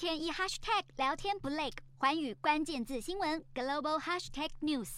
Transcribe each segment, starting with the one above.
天一 hashtag 聊天不累，寰宇关键字新闻 global hashtag news。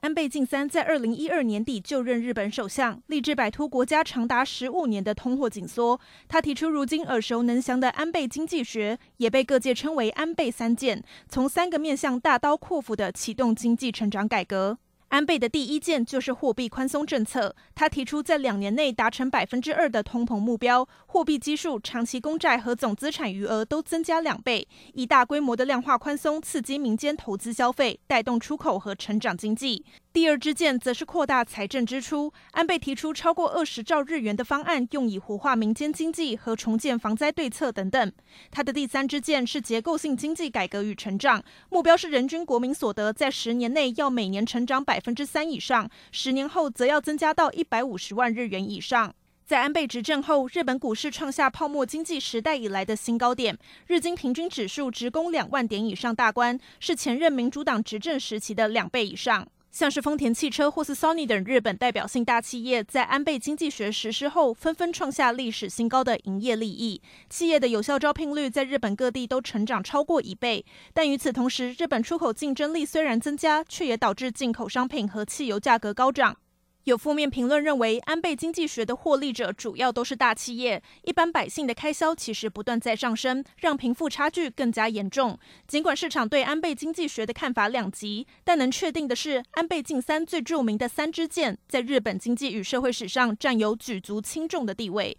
安倍晋三在二零一二年底就任日本首相，立志摆脱国家长达十五年的通货紧缩。他提出如今耳熟能详的安倍经济学，也被各界称为安倍三件，从三个面向大刀阔斧的启动经济成长改革。安倍的第一件就是货币宽松政策，他提出在两年内达成百分之二的通膨目标，货币基数、长期公债和总资产余额都增加两倍，以大规模的量化宽松刺激民间投资消费，带动出口和成长经济。第二支箭则是扩大财政支出，安倍提出超过二十兆日元的方案，用以活化民间经济和重建防灾对策等等。他的第三支箭是结构性经济改革与成长，目标是人均国民所得在十年内要每年成长百分之三以上，十年后则要增加到一百五十万日元以上。在安倍执政后，日本股市创下泡沫经济时代以来的新高点，日经平均指数直攻两万点以上大关，是前任民主党执政时期的两倍以上。像是丰田汽车或是 Sony 等日本代表性大企业，在安倍经济学实施后，纷纷创下历史新高的营业利益。企业的有效招聘率在日本各地都成长超过一倍。但与此同时，日本出口竞争力虽然增加，却也导致进口商品和汽油价格高涨。有负面评论认为，安倍经济学的获利者主要都是大企业，一般百姓的开销其实不断在上升，让贫富差距更加严重。尽管市场对安倍经济学的看法两极，但能确定的是，安倍晋三最著名的三支箭，在日本经济与社会史上占有举足轻重的地位。